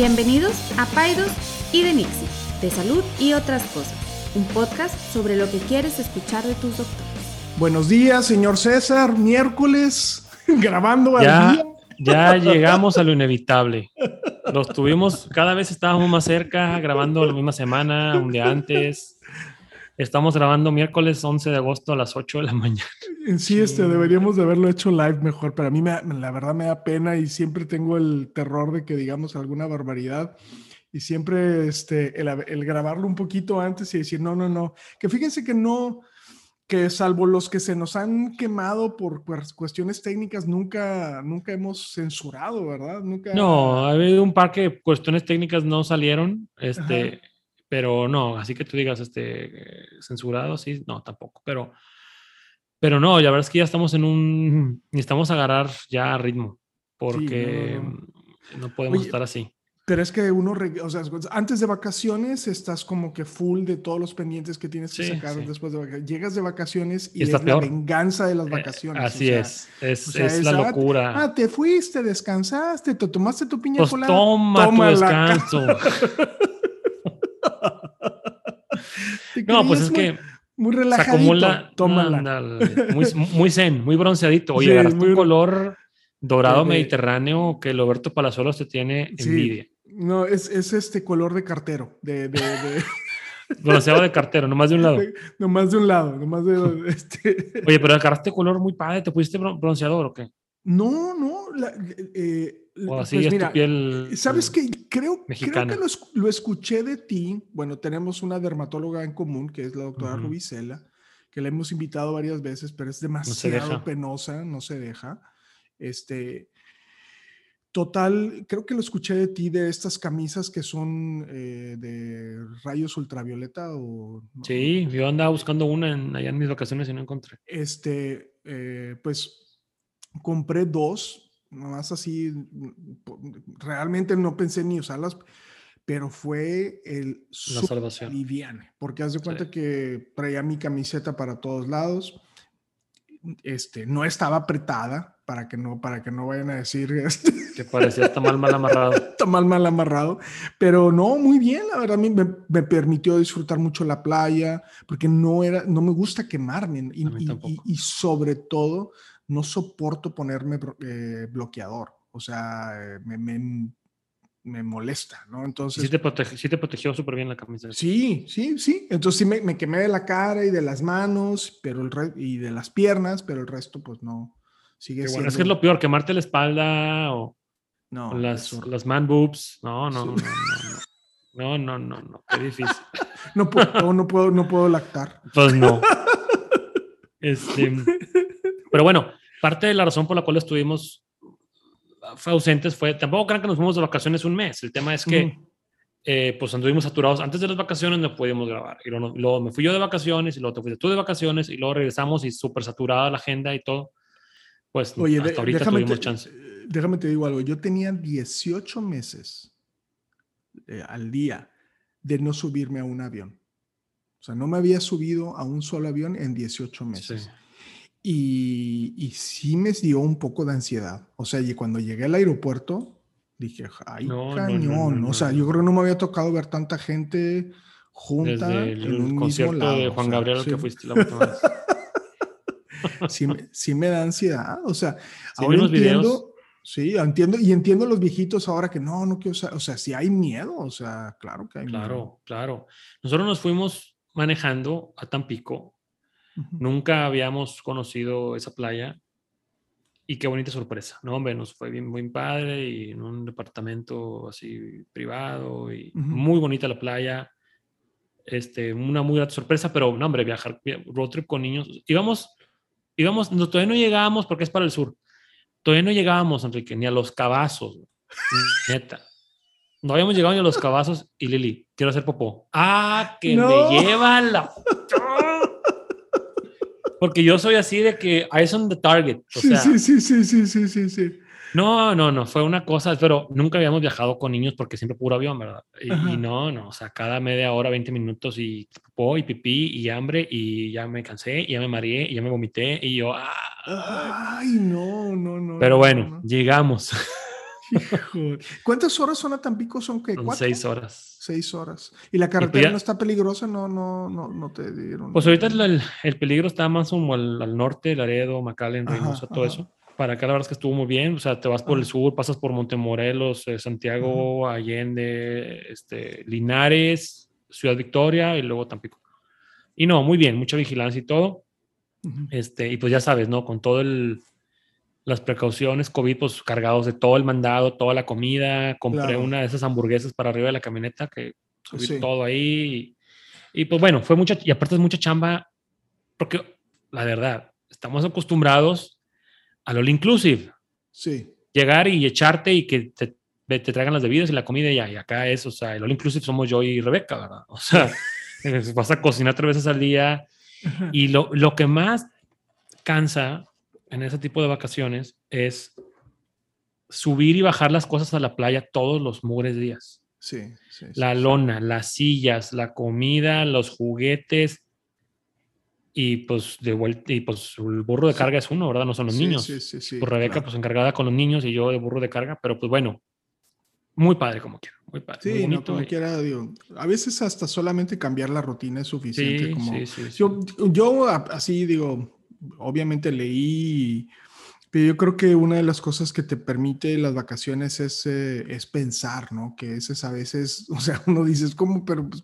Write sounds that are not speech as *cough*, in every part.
Bienvenidos a Paidos y de Nixie, de salud y otras cosas, un podcast sobre lo que quieres escuchar de tus doctores. Buenos días, señor César, miércoles, *laughs* grabando al Ya, día. ya llegamos a lo inevitable. Los tuvimos, cada vez estábamos más cerca, grabando la misma semana, un día antes. Estamos grabando miércoles 11 de agosto a las 8 de la *laughs* mañana. Sí, este, deberíamos de haberlo hecho live mejor, pero a mí me la verdad me da pena y siempre tengo el terror de que digamos alguna barbaridad y siempre este, el, el grabarlo un poquito antes y decir, no, no, no, que fíjense que no, que salvo los que se nos han quemado por cues- cuestiones técnicas, nunca, nunca hemos censurado, ¿verdad? Nunca. No, ha habido un par que cuestiones técnicas no salieron, este, Ajá. Pero no, así que tú digas, este, eh, censurado, sí, no, tampoco, pero, pero no, la verdad es que ya estamos en un, *laughs* necesitamos agarrar ya ritmo, porque no, no. no podemos Oye, estar así. Pero es que uno, o sea, antes de vacaciones estás como que full de todos los pendientes que tienes que Sí, sacar sí. después de vacaciones. Llegas de vacaciones y Y es la peor. venganza de las Eh, vacaciones. o así sea, es, es, o sea, es la ah, locura. Ah, te fuiste, descansaste, te tomaste tu piña Pues colada. toma tu tómala. descanso. *laughs* Te No, pues es muy- que muy se relajadito. acumula. Tómala. muy, muy zen, muy bronceadito. Oye, Sí, agarraste muy un color dorado mediterráneo que Roberto Palazuelos te tiene envidia. No, es, es este color de cartero, de, de, de- *laughs* Bronceado de cartero, nomás de un lado. *laughs* nomás de un lado, nomás de este. Oye, pero agarraste color muy padre, ¿te pusiste bron- bronceador o qué? No, no, la- eh, O así pues es mira, tu piel. ¿Sabes eh, qué? Creo, creo que lo, esc- lo escuché de ti. Bueno, tenemos una dermatóloga en común, que es la doctora. Rubicela, que la hemos invitado varias veces, pero es demasiado penosa, no se deja. Este, total, creo que lo escuché de ti de estas camisas que son eh, de rayos ultravioleta o... no- Sí, yo andaba buscando una en- allá en mis vacaciones y no encontré. este, eh, pues compré dos, nomás así, realmente no pensé ni usarlas, pero fue el La salvación. liviane, porque haz de cuenta Sí. que traía mi camiseta para todos lados, este, no estaba apretada para que no, para que no vayan a decir *laughs* este, Que parecía está mal, mal amarrado. *laughs* está mal, mal amarrado, pero no, muy bien, la verdad, a mí me, me permitió disfrutar mucho la playa, porque no era, no me gusta quemarme, y- y sobre todo, no soporto ponerme eh, bloqueador, o sea, eh, me, me, me molesta, ¿no? Entonces, sí te, protege- sí te protegió súper bien la camisa. Sí, sí, sí. Entonces sí me, me quemé de la cara y de las manos, pero el re- y de las piernas, pero el resto pues no. Sigue siendo. bueno, es que es lo peor, quemarte la espalda o no, o las, las man boobs. No, no, Sí. no, no, no. No, no, no, no. Qué difícil. *laughs* no puedo, no puedo, no puedo lactar. Pues no. *laughs* Este, pero bueno, parte de la razón por la cual estuvimos fue ausentes fue, tampoco crean que nos fuimos de vacaciones un mes. El tema es que Ujú. eh, pues anduvimos saturados. Antes de las vacaciones no podíamos grabar. Y luego, luego me fui yo de vacaciones y luego te fuiste tú de vacaciones y luego regresamos y súper saturada la agenda y todo. Pues Oye, hasta de- ahorita déjame, tuvimos te, chance. eh, déjame te digo algo. Yo tenía 18 meses eh, al día de no subirme a un avión. O sea, no me había subido a un solo avión en 18 meses. Sí. Y, y sí me dio un poco de ansiedad. O sea, y cuando llegué al aeropuerto, dije, ay, No, no, no, cañón. no, o sea, yo creo que no me había tocado ver tanta gente junta Desde en un mismo concierto lado. de o Juan sea, Gabriel sí, que fuiste la última vez. *laughs* Sí, sí me da ansiedad. O sea, vi ahora unos videos. entiendo. Sí, entiendo. Y entiendo los viejitos ahora que no, no quiero. O sea, si hay miedo. O sea, claro que hay miedo. Claro, claro. Nosotros nos fuimos manejando a Tampico. Nunca habíamos conocido esa playa. Y qué bonita sorpresa, ¿no? Hombre, nos fue bien, muy padre y en un departamento así privado y muy bonita la playa. Este, una muy grata sorpresa, pero no, hombre, viajar, via- road trip con niños. Íbamos, íbamos, no, todavía no llegábamos porque es para el sur. Todavía no llegábamos, Enrique, ni a los cabazos, *laughs* neta. No habíamos llegado ni a los cabazos y Lili, quiero hacer popó. Ah, que No. me lleva la. Porque yo soy así de que I on the target. O Sí, sea, sí, sí, sí, sí, sí, sí, sí. no, no, no, fue una cosa, pero nunca habíamos viajado con niños porque siempre puro avión, ¿verdad? Y, y no, no, o sea, cada media hora, 20 minutos y popó y pipí y hambre y ya me cansé y ya me mareé y ya me vomité y yo, ah, Ay, no, no, no. pero no, bueno, no. llegamos. Hijo. ¿Cuántas horas son a Tampico? ¿Son ¿Cuatro? seis horas. Seis horas. ¿Y la carretera pues ya- no está peligrosa? No, no, no, no te dieron. Pues ahorita el, el- el peligro está más como al, al norte, Laredo, McAllen, Ajá, Reynosa, todo ajá. eso. Para acá la verdad es que estuvo muy bien. O sea, te vas por el Ajá. sur, pasas por Montemorelos, eh, Santiago, Allende, este, Linares, Ciudad Victoria y luego Tampico. Y no, muy bien, mucha vigilancia y todo. Este, y pues ya sabes, ¿no? Con todo el las precauciones COVID, pues cargados de todo el mandado, toda la comida. Compré Claro. una de esas hamburguesas para arriba de la camioneta que subí Sí. todo ahí. Y, y, pues bueno, fue mucha, y aparte es mucha chamba, porque la verdad, estamos acostumbrados al all inclusive. Sí. Llegar y echarte y que te, te traigan las bebidas y la comida y. Y acá es, o sea, el all inclusive somos yo y Rebeca, ¿verdad? *laughs* O sea, *laughs* vas a cocinar tres veces al día. Ajá. Y lo, lo que más cansa en ese tipo de vacaciones es subir y bajar las cosas a la playa todos los mugres días. Sí, sí, La sí. lona, las sillas, la comida, los juguetes. Y pues de vuelta, y pues el burro de carga es uno, ¿verdad? No son los niños. Sí, sí, sí, pues Rebeca, claro. pues encargada con los niños y yo de burro de carga, pero pues bueno, muy padre como quiera, muy padre. muy Sí, no, como y- quiera, digo, a veces hasta solamente cambiar la rutina es suficiente. Sí, como, sí, sí, sí. Yo, yo así digo, obviamente leí, pero yo creo que una de las cosas que te permite las vacaciones es, eh, es pensar, ¿no? Que ese es a veces, *laughs* o sea, uno dices, ¿cómo? Pero, pues,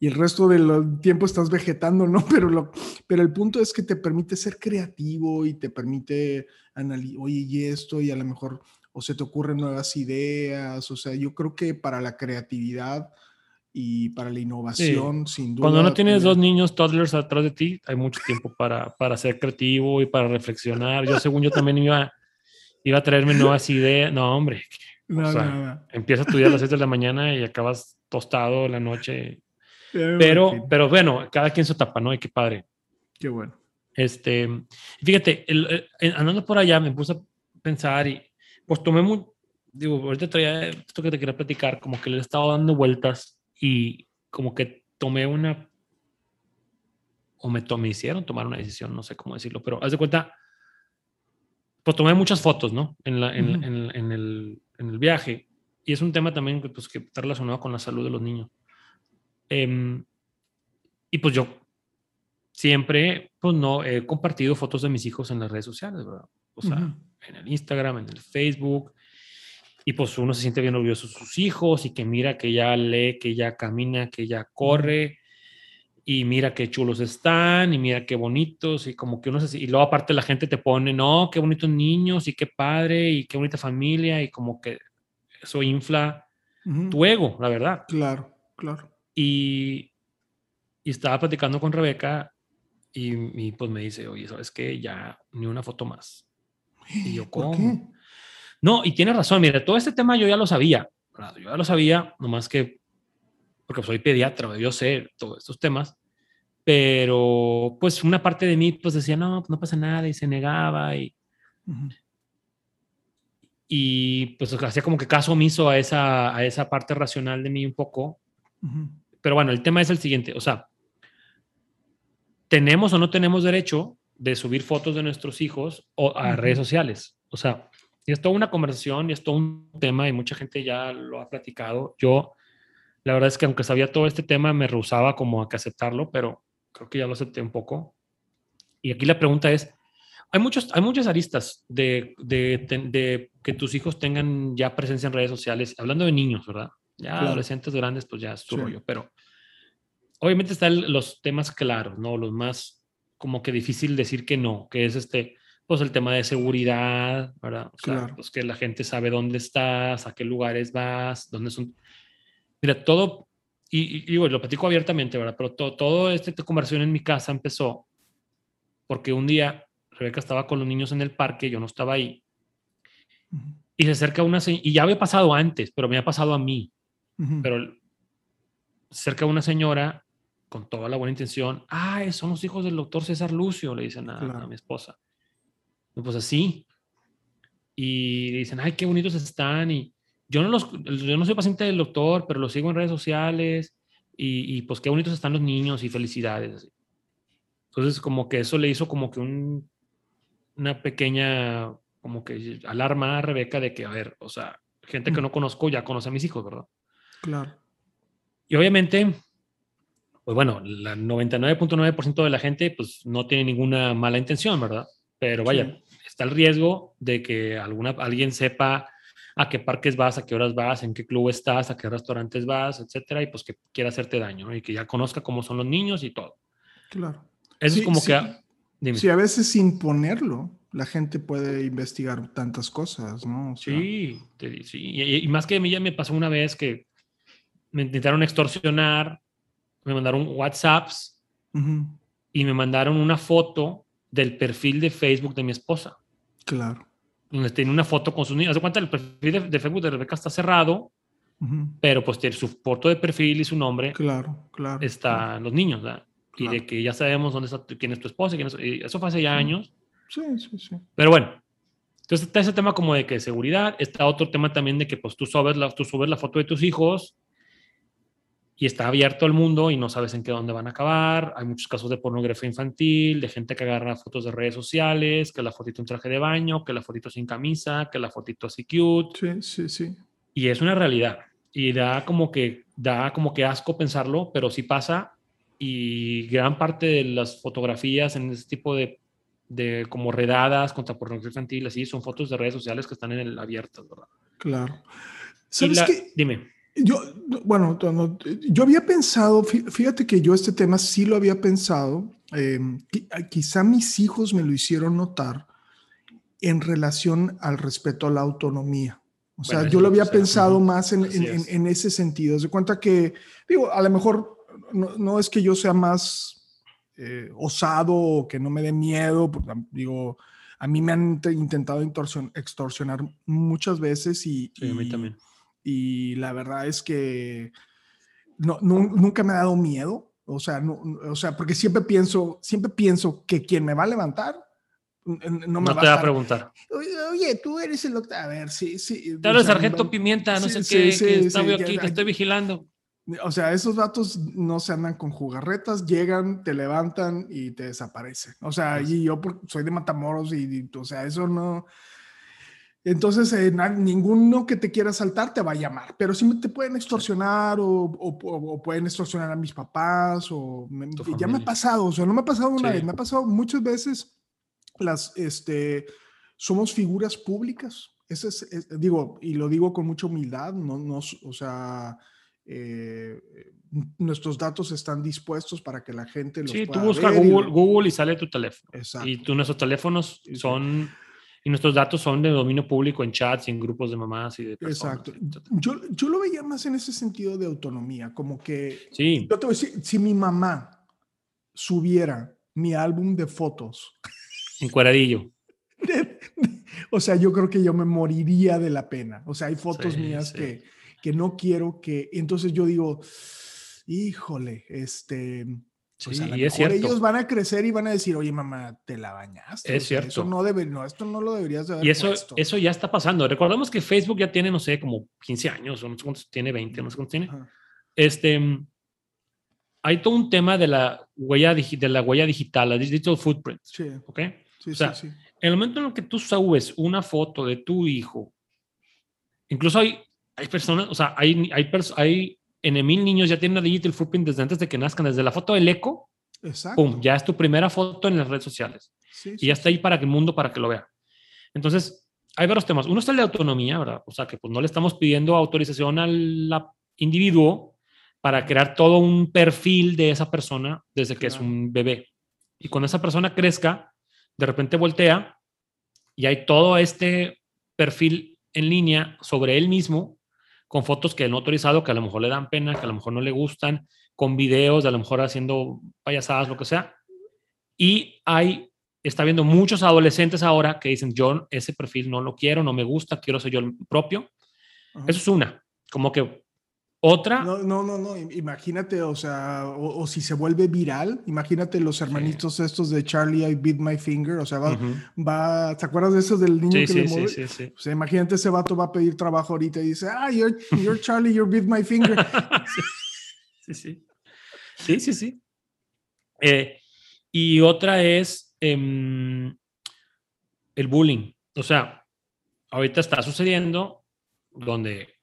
y el resto del tiempo estás vegetando, ¿no? *laughs* Pero, lo, pero el punto es que te permite ser creativo y te permite analizar, oye, y esto, y a lo mejor, o se te ocurren nuevas ideas, o sea, yo creo que para la creatividad y para la innovación, sin duda. Cuando no tienes dos niños toddlers atrás de ti, hay mucho tiempo para, para ser creativo y para reflexionar. Yo, según yo, también iba, iba a traerme nuevas ideas. No, hombre, No, o sea, no, no. empiezas tu día a las 6 de la mañana y acabas tostado la noche. Pero, pero bueno, cada quien su etapa, ¿no? Y qué padre. Qué bueno. Este, fíjate, el- el- andando por allá me puse a pensar y pues tomé muy, digo, ahorita traía esto que te quería platicar, como que le he estado dando vueltas y como que tomé una, o me, to- me hicieron tomar una decisión, no sé cómo decirlo, pero haz de cuenta, pues tomé muchas fotos, ¿no? En, la, en, Ujú. en- en el, en el viaje. Y es un tema también pues, que está relacionado con la salud de los niños. Em, y pues yo siempre, pues no, he compartido fotos de mis hijos en las redes sociales, ¿verdad? O sea, Ujú. en el Instagram, en el Facebook. Y pues uno se siente bien orgulloso de sus hijos y que mira que ya lee, que ya camina, que ya corre. Y mira qué chulos están y mira qué bonitos. Y como que uno se... Y luego aparte la gente te pone, no, qué bonitos niños y qué padre y qué bonita familia. Y como que eso infla Ujú. tu ego, la verdad. Claro, claro. Y, y estaba platicando con Rebeca y, y, pues me dice, oye, ¿sabes qué? Ya ni una foto más. Y yo, ¿Por ¿cómo? qué? No, y tiene razón, mire, todo este tema yo ya lo sabía, ¿verdad? yo ya lo sabía, nomás que, porque soy pediatra, yo sé todos estos temas, pero pues una parte de mí pues decía, no, no pasa nada y se negaba y, Ujú. y pues hacía como que caso omiso a esa, a esa parte racional de mí un poco, pero bueno, el tema es el siguiente, o sea, ¿tenemos o no tenemos derecho de subir fotos de nuestros hijos o a redes sociales? O sea, y es toda una conversación y es todo un tema y mucha gente ya lo ha platicado. Yo, la verdad es que aunque sabía todo este tema, me rehusaba como a que aceptarlo, pero creo que ya lo acepté un poco. Y aquí la pregunta es, hay, muchos, hay muchas aristas de, de, que tus hijos tengan ya presencia en redes sociales, hablando de niños, ¿verdad? Ya Claro. adolescentes grandes, pues ya es su Sí. rollo, pero obviamente están los temas claros, ¿no? Los más como que difícil decir que no, que es este, pues el tema de seguridad, ¿verdad? O sea, Claro. pues que la gente sabe dónde estás, a qué lugares vas, dónde son. Mira, todo, y, y, y digo, lo platico abiertamente, ¿verdad? Pero todo, todo esta conversación en mi casa empezó porque un día Rebeca estaba con los niños en el parque, yo no estaba ahí, y se acerca una, se- y ya había pasado antes, pero me ha pasado a mí, pero el- cerca una señora con toda la buena intención, ah, son los hijos del doctor César Lucio, le dicen a, Claro. a mi esposa. Pues así. Y dicen, ay, qué bonitos están. Y yo no, los, yo no soy paciente del doctor, pero los sigo en redes sociales. Y, y, pues qué bonitos están los niños y felicidades. así. Entonces como que eso le hizo como que un, una pequeña como que alarma a Rebeca de que, a ver, o sea, gente que Mm. no conozco ya conoce a mis hijos, ¿verdad? Claro. Y obviamente, pues bueno, la 99.9% de la gente pues no tiene ninguna mala intención, ¿verdad? Pero vaya, Sí. Está el riesgo de que alguna, alguien sepa a qué parques vas, a qué horas vas, en qué club estás, a qué restaurantes vas, etcétera, y pues que quiera hacerte daño, ¿no? Y que ya conozca cómo son los niños y todo. Claro. Eso Sí, es como sí. que... Dime. Sí, a veces sin ponerlo, la gente puede investigar tantas cosas, ¿no? O sea, Sí, te sí. Y, y más que a mí ya me pasó una vez que me intentaron extorsionar, me mandaron WhatsApps y me mandaron una foto del perfil de Facebook de mi esposa, claro. donde tiene una foto con sus niños. Haz de cuenta, el perfil de, de Facebook de Rebeca está cerrado, ujú, pero pues tiene su foto de perfil y su nombre Claro, claro. están los niños, ¿verdad? Y Claro. de que ya sabemos dónde está, quién es tu esposa, quién es- y eso fue hace ya Sí. años. Sí, sí, sí. Pero bueno, entonces está ese tema como de que seguridad, está otro tema también de que pues tú subes la, tú subes la foto de tus hijos y está abierto al mundo y no sabes en qué dónde van a acabar. Hay muchos casos de pornografía infantil, de gente que agarra fotos de redes sociales, que la fotito en traje de baño, que la fotito sin camisa, que la fotito así cute. Sí, sí, sí. Y es una realidad. Y da como que, da como que asco pensarlo, pero sí pasa. Y gran parte de las fotografías en ese tipo de, de como redadas contra pornografía infantil, así, son fotos de redes sociales que están en el abiertas, ¿verdad? Claro. ¿Sabes la-? Dime. Yo, bueno, no, no, yo había pensado, fí- fíjate que yo este tema sí lo había pensado, eh, qui- quizá mis hijos me lo hicieron notar en relación al respeto a la autonomía. O sea, yo lo había sea. pensado más en, en- en- es. en ese sentido. Se cuenta que, digo, a lo mejor no, no es que yo sea más eh, osado o que no me dé miedo, porque, digo, a mí me han te- intentado extorsion- extorsionar muchas veces y, Sí, a mí y- también. Y la verdad es que no, nu- nunca me ha dado miedo. O sea, no, o sea, porque siempre pienso, siempre pienso que quien me va a levantar no me No va te va a preguntar. Oye, tú eres el octavo. A ver, sí, sí. Tal o sea, sargento pimienta, no sí, sé qué, sí, que sí, ya- aquí, te ya- estoy vigilando. O sea, esos datos no se andan con jugarretas, llegan, te levantan y te desaparecen. O sea, y yo por- soy de Matamoros y, y, o sea, eso no. Entonces, eh, ninguno que te quiera saltar te va a llamar, pero sí te pueden extorsionar o, o- o- pueden extorsionar a mis papás o me- ya me ha pasado, o sea, no me ha pasado una Sí. vez, me ha pasado muchas veces las, este, somos figuras públicas. Eso es, es- digo, y lo digo con mucha humildad, no, no, o sea, eh, nuestros datos están dispuestos para que la gente los Sí, tú pueda buscas ver y Google, Google y sale tu teléfono. Exacto. Y tú, nuestros teléfonos son, y nuestros datos son de dominio público en chats y en grupos de mamás y de personas. Exacto. Yo, yo lo veía más en ese sentido de autonomía, como que Sí, Yo te voy a decir, si mi mamá subiera mi álbum de fotos, encueradillo. *laughs* o sea, yo creo que yo me moriría de la pena. O sea, hay fotos Sí, mías sí. que, que no quiero que... Entonces yo digo, híjole, este... pues Sí, a y es cierto. ellos van a crecer y van a decir, oye, mamá, te la bañaste. Es o sea, Eso cierto. no debe, no, esto no lo deberías de haber Y eso, puesto". eso ya está pasando. Recordemos que Facebook ya tiene, no sé, como 15 años, o no sé cuántos tiene, 20, no sé cuántos tiene. Ajá. Este, hay todo un tema de la huella, de la huella digital, la digital footprint, Sí, ¿ok? sí, O sea, sí, sí. En el momento en el que tú subes una foto de tu hijo, incluso hay, hay personas, o sea, hay, hay, hay en mil niños ya tienen una digital footprint desde antes de que nazcan, desde la foto del eco, Exacto. pum, ya es tu primera foto en las redes sociales. Sí, y sí, ya está ahí para que el mundo, para que lo vea. Entonces, hay varios temas. Uno está el de autonomía, ¿verdad? O sea, que pues no le estamos pidiendo autorización al individuo para crear todo un perfil de esa persona desde que es un bebé. Y cuando esa persona crezca, de repente voltea y hay todo este perfil en línea sobre él mismo con fotos que no autorizado, que a lo mejor le dan pena, que a lo mejor no le gustan, con videos, de a lo mejor haciendo payasadas, lo que sea. Y hay, está viendo muchos adolescentes ahora que dicen, yo ese perfil no lo quiero, no me gusta, quiero ser yo el propio. Ajá. Eso es una. Como que otra, No, no, no, no, im- imagínate, o sea, o, o si se vuelve viral, imagínate los hermanitos estos de Charlie, I Beat My Finger, o sea, va, ¿te acuerdas de esos del niño sí, que sí, le sí, mueve? sí, sí. O sea, imagínate ese vato va a pedir trabajo ahorita y dice, ah, you're, you're Charlie, you beat my finger. *laughs* sí, sí. Sí, sí, sí. Eh, y otra es em, el bullying. O sea, ahorita está sucediendo donde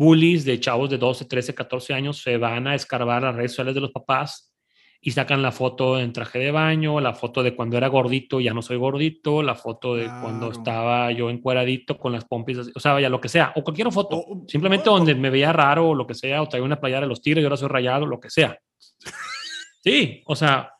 bullies de chavos de 12, 13, 14 años se van a escarbar las redes sociales de los papás y sacan la foto en traje de baño, la foto de cuando era gordito, ya no soy gordito, la foto de cuando estaba yo encueradito con las pompis, o sea, vaya, lo que sea, o cualquier foto, simplemente donde me veía raro o lo que sea, o traía una playera de los tiros y ahora soy rayado, lo que sea. Sí, o sea,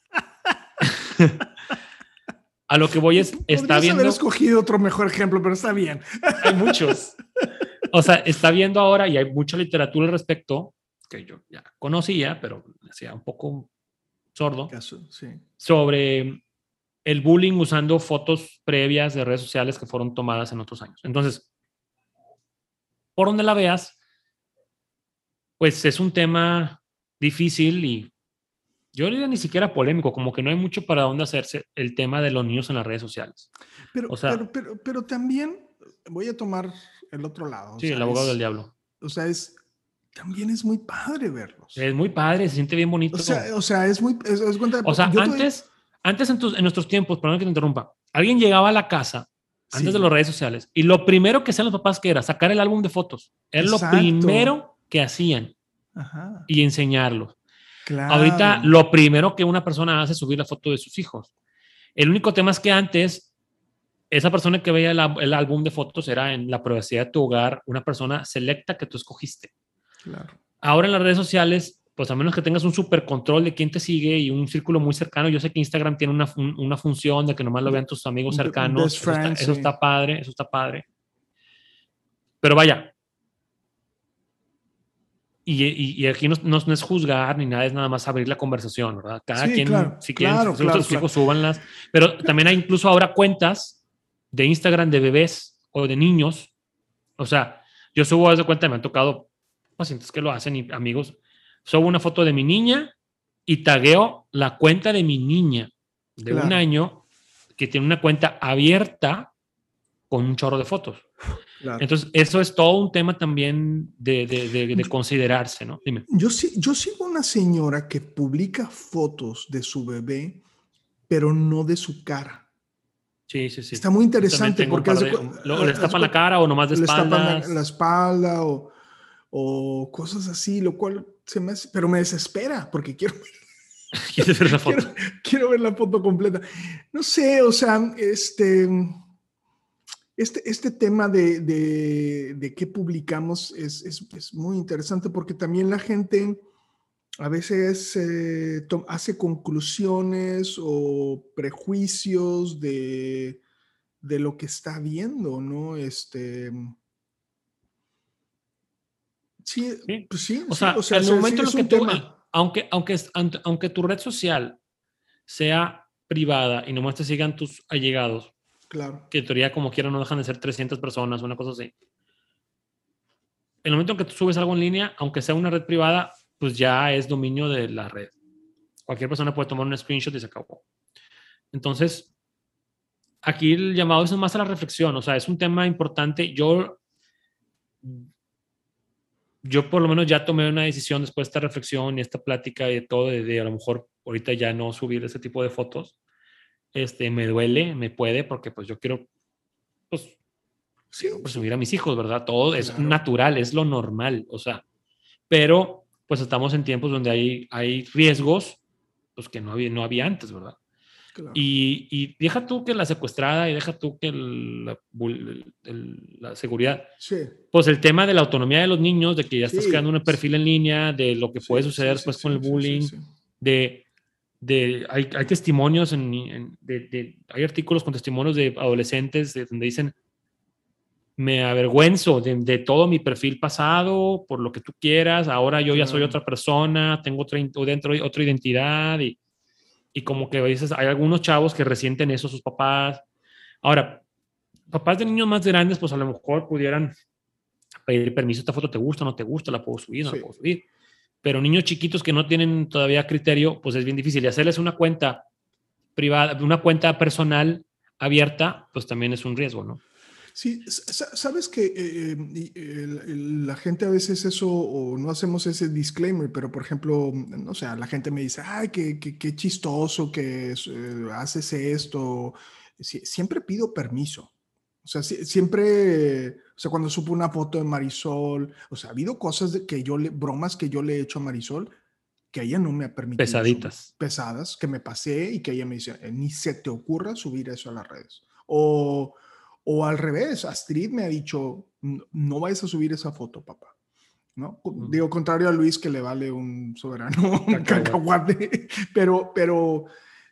*laughs* a lo que voy es, *laughs* está viendo... haber escogido otro mejor ejemplo, pero está bien. Hay muchos. *laughs* O sea, está viendo ahora y hay mucha literatura al respecto que yo ya conocía, pero hacía un poco sordo, sobre el bullying usando fotos previas de redes sociales que fueron tomadas en otros años. Entonces, por donde la veas, pues es un tema difícil y yo diría ni siquiera polémico, como que no hay mucho para dónde hacerse el tema de los niños en las redes sociales. Pero, pero, pero, también voy a tomar el otro lado. Sí, el abogado del diablo. O sea, es, también es muy padre verlos. Es muy padre, se siente bien bonito. O sea, o sea es muy... o sea, antes, antes en, en, nuestros tiempos, perdón que te interrumpa, alguien llegaba a la casa antes de las redes sociales y lo primero que hacían los papás que era sacar el álbum de fotos. Era lo primero que hacían y enseñarlos. Claro. Ahorita lo primero que una persona hace es subir la foto de sus hijos. El único tema es que antes esa persona que veía el, el álbum de fotos era en la privacidad de tu hogar una persona selecta que tú escogiste. Ahora en las redes sociales, pues a menos que tengas un super control de quién te sigue y un círculo muy cercano, yo sé que Instagram tiene una, una función de que nomás lo vean tus amigos cercanos. eso, está, padre, eso está padre. Pero vaya. Y, y, aquí no, no, es juzgar ni nada, es nada más abrir la conversación, ¿verdad? Cada quien, si quieren, claro, claro, súbanlas. Pero también hay incluso ahora cuentas de Instagram de bebés o de niños. O sea, yo subo a esa cuenta, me han tocado pacientes que lo hacen y amigos, subo una foto de mi niña y tagueo la cuenta de mi niña de un año que tiene una cuenta abierta con un chorro de fotos. Entonces, eso es todo un tema también de, de, considerarse, ¿no? Dime. Yo, yo sigo una señora que publica fotos de su bebé, pero no de su cara. Sí, sí, sí. Está muy interesante porque... ¿Le tapan la cara o nomás de espaldas? la espalda o o cosas así, lo cual se me hace, pero me desespera porque quiero, ver *laughs* la *laughs* foto? Quiero, ver la foto completa. No sé, o sea, este, este, este tema de, de, qué publicamos es, es, muy interesante porque también la gente a veces eh, hace conclusiones o prejuicios de, de lo que está viendo, ¿no? Este, Sí, pues sí. O, sea, en el momento en que tú, aunque, aunque, aunque tu red social sea privada y nomás te sigan tus allegados, claro. que en teoría como quiera no dejan de ser 300 personas, una cosa así. En el momento en que tú subes algo en línea, aunque sea una red privada, pues ya es dominio de la red. Cualquier persona puede tomar un screenshot y se acabó. Entonces, aquí el llamado es más a la reflexión, o sea, es un tema importante. Yo yo por lo menos ya tomé una decisión después de esta reflexión y esta plática y de todo, de, a lo mejor ahorita ya no subir ese tipo de fotos. Este, me duele, me puede, porque pues yo quiero, pues, sí, subir a mis hijos, ¿verdad? Todo es natural, es lo normal, o sea, pero pues estamos en tiempos donde hay, hay riesgos, pues que no había, no había antes, ¿verdad? Y, deja tú que la secuestrada y deja tú que la, la, seguridad. Pues el tema de la autonomía de los niños, de que ya estás creando un perfil en línea, de lo que puede suceder después con el bullying, de, de hay, hay, testimonios, en, de, hay artículos con testimonios de adolescentes donde dicen, me avergüenzo de, todo mi perfil pasado, por lo que tú quieras, ahora yo ya soy otra persona, tengo otra, dentro, otra identidad y y como que a veces hay algunos chavos que resienten eso sus papás. Ahora, papás de niños más grandes, pues a lo mejor pudieran pedir permiso, esta foto te gusta, no te gusta, la puedo subir, no la puedo subir. Pero niños chiquitos que no tienen todavía criterio, pues es bien difícil. Y hacerles una cuenta privada, una cuenta personal abierta, pues también es un riesgo, ¿no? Sí, sabes que eh, eh, la gente a veces eso, o no hacemos ese disclaimer, pero por ejemplo, no sé, la gente me dice, ay, qué, qué, chistoso que eh, haces esto. siempre pido permiso. O sea, siempre, o sea, cuando supo una foto de Marisol, o sea, ha habido cosas de que yo le, bromas que yo le he hecho a Marisol que ella no me ha permitido. Pesaditas. pesadas, que me pasé y que ella me dice, eh, ni se te ocurra subir eso a las redes. O, o al revés, Astrid me ha dicho, no vayas a subir esa foto, papá. ¿no? Digo, contrario a Luis que le vale un soberano *laughs* un cacahuate, pero, pero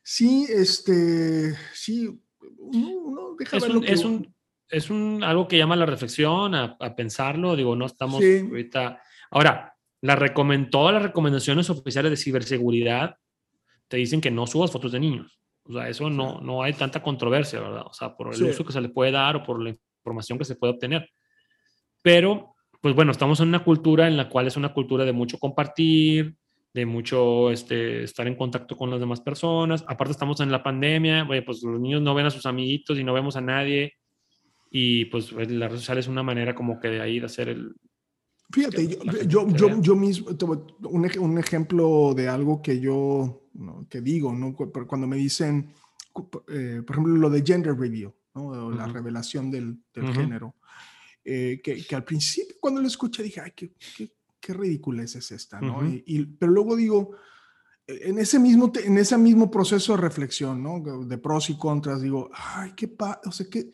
sí, este, sí, uno, deja es, un, es, un, es un, algo que llama la reflexión, a, a pensarlo, digo, no estamos ahorita, ahora, la todas las recomendaciones oficiales de ciberseguridad te dicen que no subas fotos de niños. O sea, eso no, no hay tanta controversia, ¿verdad? O sea, por el uso que se le puede dar o por la información que se puede obtener. Pero pues bueno, estamos en una cultura en la cual es una cultura de mucho compartir, de mucho este, estar en contacto con las demás personas. Aparte estamos en la pandemia, pues los niños no ven a sus amiguitos y no vemos a nadie. Y pues la red social es una manera como que de ahí de hacer el... Fíjate, yo, yo, yo, mismo, un, un, ejemplo de algo que yo, que digo, ¿no? cuando me dicen, eh, por ejemplo, lo de gender reveal, ¿no? la revelación del, del género. Eh, que, al principio cuando lo escuché dije, ay, qué, qué, qué ridícula es esta, ¿no? y, pero luego digo, e, en ese, mismo, en ese mismo proceso de reflexión, ¿no? De pros y contras, digo, ay, qué pa, o sea, qué,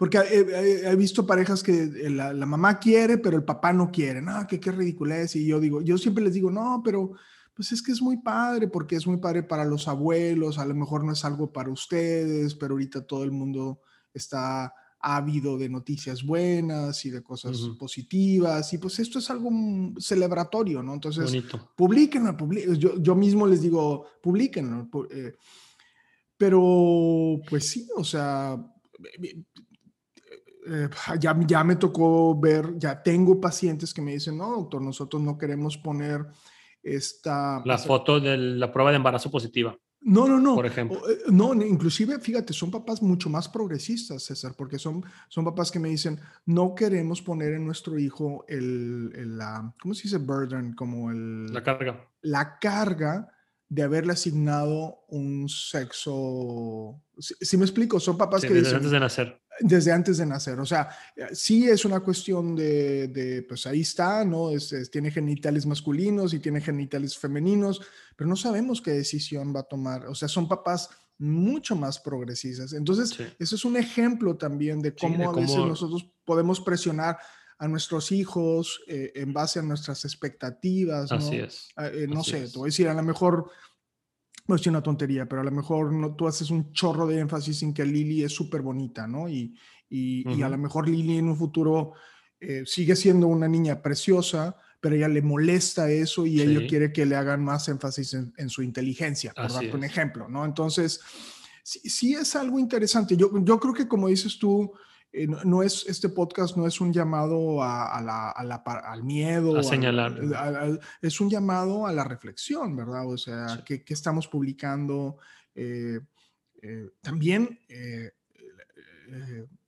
porque he, visto parejas que la, la, mamá quiere, pero el papá no quiere, no, que qué ridícula es, y yo digo, yo siempre les digo, no, pero pues es que es muy padre, porque es muy padre para los abuelos, a lo mejor no es algo para ustedes, pero ahorita todo el mundo está habido de noticias buenas y de cosas positivas, y pues esto es algo celebratorio, ¿no? Entonces, publíquenlo, yo, yo, mismo les digo, publíquenlo, eh, pero pues sí, o sea, eh, ya, ya me tocó ver, ya tengo pacientes que me dicen, no, doctor, nosotros no queremos poner esta... La foto de la prueba de embarazo positiva. No, no, no. Por ejemplo. Eh, no, inclusive, fíjate, son papás mucho más progresistas, César, porque son, son papás que me dicen, no queremos poner en nuestro hijo el, la, ¿cómo se dice burden? Como el... La carga. La carga de haberle asignado un sexo. Si, me explico, son papás que desde dicen, antes de nacer. Desde antes de nacer. O sea, sí es una cuestión de, de pues ahí está, ¿no? Es, tiene genitales masculinos y tiene genitales femeninos, pero no sabemos qué decisión va a tomar. O sea, son papás mucho más progresistas. Entonces, eso es un ejemplo también de cómo a veces nosotros podemos presionar a nuestros hijos eh, en base a nuestras expectativas. Así es. Ah, eh, no sé, te voy a decir, a lo mejor, no es una tontería, pero a lo mejor no, tú haces un chorro de énfasis en que Lili es súper bonita, ¿no? Y, y, a lo mejor Lili en un futuro eh, sigue siendo una niña preciosa, pero ella le molesta eso y ella quiere que le hagan más énfasis en, su inteligencia, por darte un ejemplo, ¿no? Entonces, sí, sí, es algo interesante. Yo, yo creo que como dices tú, eh, no, es, este podcast no es un llamado a, la, al miedo. A señalar. es un llamado a la reflexión, ¿verdad? O sea, ¿qué, estamos publicando? Eh, eh, también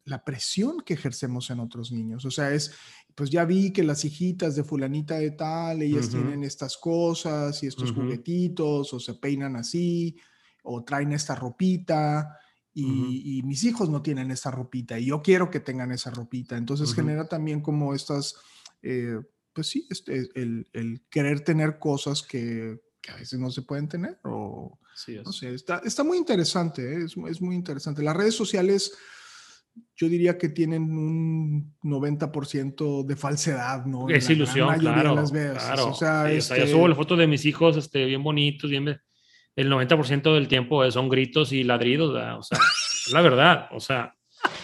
la presión que ejercemos en otros niños. O sea, es, pues ya vi que las hijitas de fulanita de tal, ellas tienen estas cosas y estos juguetitos, o se peinan así, o traen esta ropita y, mis hijos no tienen esa ropita y yo quiero que tengan esa ropita. Entonces genera también como estas, eh, pues sí, este, el, el, querer tener cosas que, que, a veces no se pueden tener o no sé, está, está muy interesante, ¿eh? es, es, muy interesante. Las redes sociales yo diría que tienen un 90% de falsedad, ¿no? Es ilusión, claro. Las claro. O sea, este... yo subo la foto de mis hijos este, bien bonitos, bien el 90% del tiempo son gritos y ladridos, o sea, la verdad, o sea,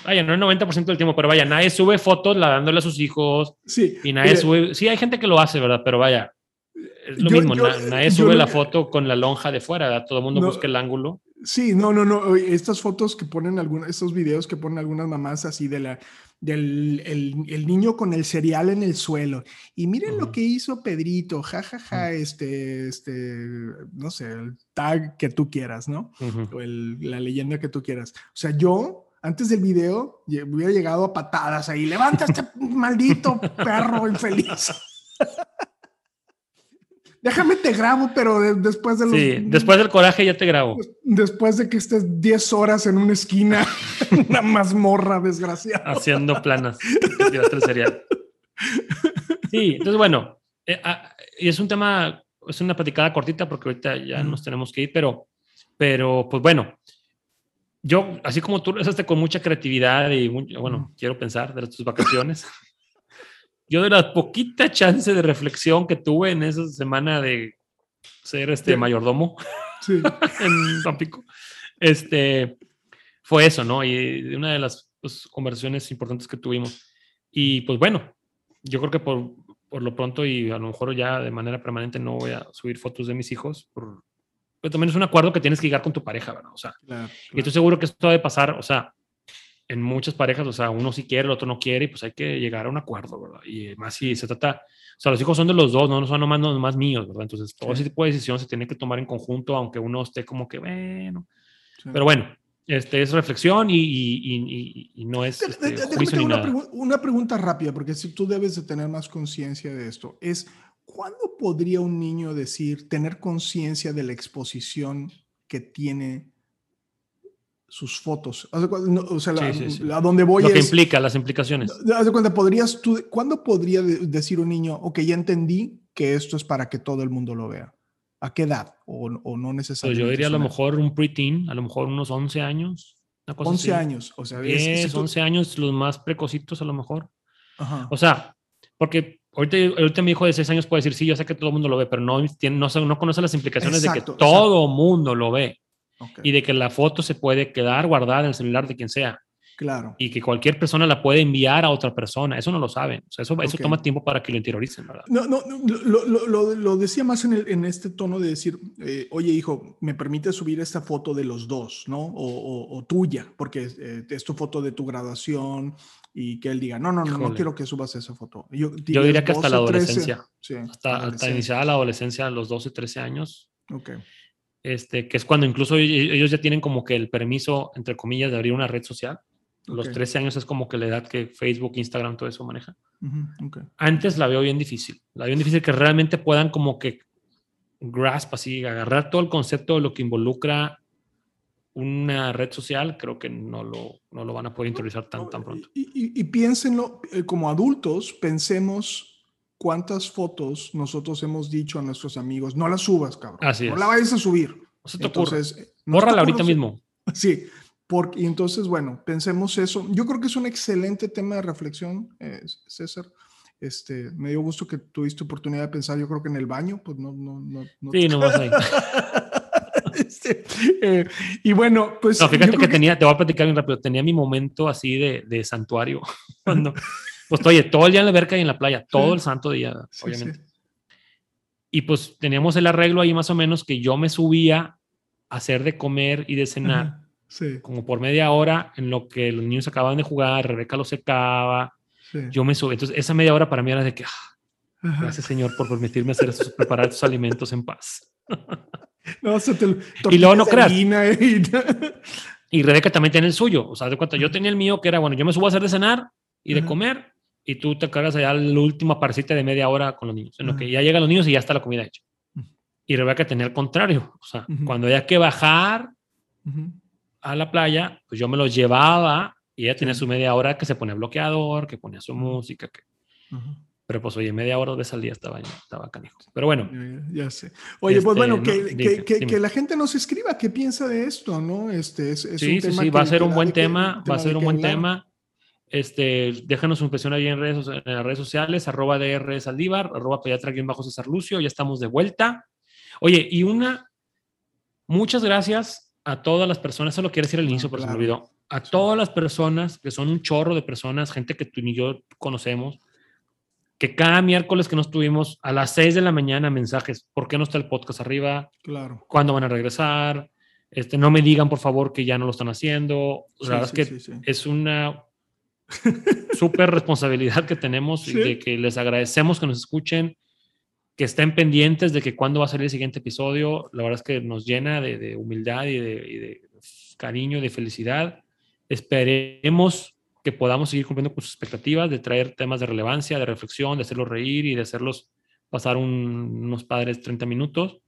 vaya, no el 90% del tiempo, pero vaya, nadie sube fotos la dándole a sus hijos. Sí. Y nadie sube, sí, hay gente que lo hace, ¿verdad? Pero vaya, es lo mismo, nadie sube la foto con la lonja de fuera, ¿verdad? Todo el mundo busca el ángulo. Sí, no, no, no, estas fotos que ponen algunas, estos videos que ponen algunas mamás así de la, del el, niño con el cereal en el suelo. Y miren lo que hizo Pedrito, jajaja, ja, ja, este, este, no sé, el tag que tú quieras, ¿no? O la leyenda que tú quieras. O sea, yo antes del video hubiera llegado a patadas ahí, levanta este maldito perro infeliz. *laughs* Déjame te grabo, pero de- después de los... Sí, después del coraje ya te grabo. Después de que estés 10 horas en una esquina, *laughs* una mazmorra desgraciada. haciendo planas. el cereal. Sí, entonces bueno, eh, ah, y es un tema, es una platicada cortita porque ahorita ya Ujú. nos tenemos que ir, pero, pero pues bueno, yo, así como tú rezaste con mucha creatividad y, bueno, Ujú. quiero pensar de tus vacaciones, yo de la poquita chance de reflexión que tuve en esa semana de ser este Sí. mayordomo, *laughs* Sí. en Tampico. Este, fue eso, ¿no? Y una de las pues, conversaciones importantes que tuvimos. Y pues bueno, yo creo que por, por lo pronto y a lo mejor ya de manera permanente no voy a subir fotos de mis hijos. Por, pero también es un acuerdo que tienes que llegar con tu pareja, ¿verdad? O sea, Claro, y estoy seguro que esto debe pasar, o sea, en muchas parejas, o sea, uno sí quiere, el otro no quiere, y pues hay que llegar a un acuerdo, ¿verdad? Y más si se trata, o sea, los hijos son de los dos, no son nomás, no nomás míos, ¿verdad? Entonces, todo Sí. ese tipo de decisiones se tiene que tomar en conjunto, aunque uno esté como que, bueno, sí. pero bueno, este es reflexión y, y, y- y- no es este, juicio ni una, nada. pregu- una pregunta rápida, porque si tú debes de tener más conciencia de esto, es ¿cuándo podría un niño decir, tener conciencia de la exposición que tiene sus fotos? O sea, la- Sí, sí, sí. a donde voy Lo que es... implica, las implicaciones. Haz de cuenta, podrías tú, ¿cuándo podría de- decir un niño, ok, ya entendí que esto es para que todo el mundo lo vea? ¿A qué edad? O, o no Pues necesariamente. yo diría a lo es mejor un preteen, a lo mejor unos 11 años. Una cosa 11 así. años. O sea, es- 10, si tú- 11 años, los más precocitos a lo mejor. Ajá. O sea, porque ahorita, ahorita mi hijo de 6 años puede decir, sí, yo sé que todo el mundo lo ve, pero no, tiene, no, no conoce las implicaciones Exacto, de que todo mundo lo ve Ok, y de que la foto se puede quedar guardada en el celular de quien sea Claro. y que cualquier persona la puede enviar a otra persona. Eso no lo saben. O sea, eso, eso Ok. toma tiempo para que lo interioricen, ¿verdad? No, no, no, lo, lo- lo- lo decía más en, el- en este tono de decir, eh, oye hijo, ¿me permite subir esta foto de los dos, no? O, o- o tuya, porque eh, es tu foto de tu graduación y que él diga, no, no, no, no Híjole. quiero que subas esa foto. Yo, Yo diría que hasta la 12, 13, adolescencia. sí, Hasta, hasta adolescencia. iniciada la adolescencia, a los 12, 13 años, Ok, este, que es cuando incluso e- ellos ya tienen como que el permiso, entre comillas, de abrir una red social. Los Ok. 13 años es como que la edad que Facebook, Instagram, todo eso maneja. Antes la veo bien difícil. La veo bien difícil que realmente puedan como que grasp así, agarrar todo el concepto de lo que involucra una red social. Creo que no lo, no lo van a poder interiorizar tan, tan pronto. Y, y- y piénsenlo, eh, como adultos, pensemos cuántas fotos nosotros hemos dicho a nuestros amigos, no las subas, cabrón. Así no es. la vayas a subir. No se te ocurre. Entonces, eh, no Bórrala ahorita mismo. *laughs* Sí, porque, y entonces, bueno, pensemos eso. Yo creo que es un excelente tema de reflexión, eh, César. Este, me dio gusto que tuviste oportunidad de pensar, yo creo que en el baño, pues no, no, no. no Sí, nomás *laughs* ahí. Este, eh, y bueno, pues. No, fíjate que tenía, te voy a platicar bien rápido, tenía mi momento así de, de santuario. *laughs* Cuando, pues oye, todo el día en la alberca y en la playa, todo el santo día, Sí, obviamente. sí. Y pues teníamos el arreglo ahí más o menos que yo me subía a hacer de comer y de cenar Sí, como por media hora en lo que los niños acababan de jugar, Rebeca lo secaba, sí. yo me subí. Entonces esa media hora para mí era de que, ah, gracias Señor por permitirme hacer estos, preparar estos alimentos en paz. *laughs* No, se te, Y luego no creas. y- *laughs* Y Rebeca también tiene el suyo. O sea, de cuenta, yo tenía el mío que era, bueno, yo me subo a hacer de cenar y de comer y tú te cargas allá la última parcita de media hora con los niños, en lo que ya llegan los niños y ya está la comida hecha. Ujú. Y Rebeca tenía el contrario. O sea, Ujú. cuando había que bajar a la playa, pues yo me los llevaba y ella tenía su media hora que se ponía bloqueador, que ponía su música, que... Pero pues oye, media hora, al día estaba, estaba canijo. Pero bueno, Ya, sé. Oye, pues Este, bueno, no, que, dime, que- que- dime. que la gente nos escriba qué piensa de esto, ¿no? Este es, es sí, un sí, tema sí, que- va a ser que un buen de tema, va a de ser un buen hablar. tema. Este, déjanos su impresión ahí en, redes, en las redes sociales, arroba DR Saldívar, arroba pediatra bajo César Lucio, ya estamos de vuelta. Oye, y una, muchas gracias a todas las personas, eso lo quiero decir al inicio, pero se me claro. olvidó. A todas las personas, que son un chorro de personas, gente que tú ni yo conocemos, que cada miércoles que nos tuvimos a las 6 de la mañana mensajes, ¿por qué no está el podcast arriba? Claro. ¿Cuándo van a regresar? Este, no me digan, por favor, que ya no lo están haciendo. Sí, la verdad sí, es que sí. es una súper responsabilidad que tenemos y de que les agradecemos que nos escuchen, que estén pendientes de que cuándo va a salir el siguiente episodio. La verdad es que nos llena de, de humildad y de, y de cariño de felicidad. Esperemos que podamos seguir cumpliendo con sus expectativas de traer temas de relevancia, de reflexión, de hacerlos reír y de hacerlos pasar un- unos padres 30 minutos.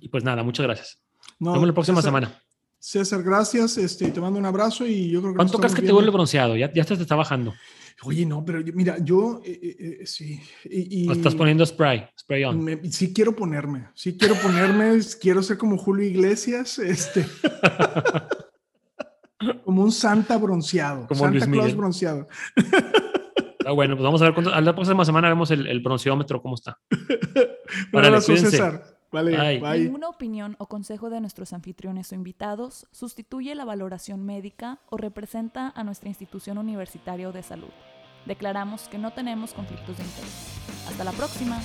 Y pues nada, muchas gracias. No, Nos vemos la próxima César- semana. César, gracias. Este, te mando un abrazo y yo creo que. ¿Cuánto crees que te vuelve bronceado? Ya, ya te está bajando. Oye, no, pero yo- mira, yo eh, eh, eh, sí. Y, O y estás poniendo spray, spray on. me- sí quiero ponerme, sí quiero ponerme, quiero ser como Julio Iglesias, este. *laughs* como un Santa bronceado. Como Santa Luis Claus Miguel. bronceado. Ah, bueno, pues vamos a ver cuánto. A la próxima semana vemos el, el bronceómetro, cómo está. *laughs* Un abrazo. César. Vale, bye. Ninguna opinión o consejo de nuestros anfitriones o invitados sustituye la valoración médica o representa a nuestra institución universitaria o de salud. Declaramos que no tenemos conflictos de interés. Hasta la próxima.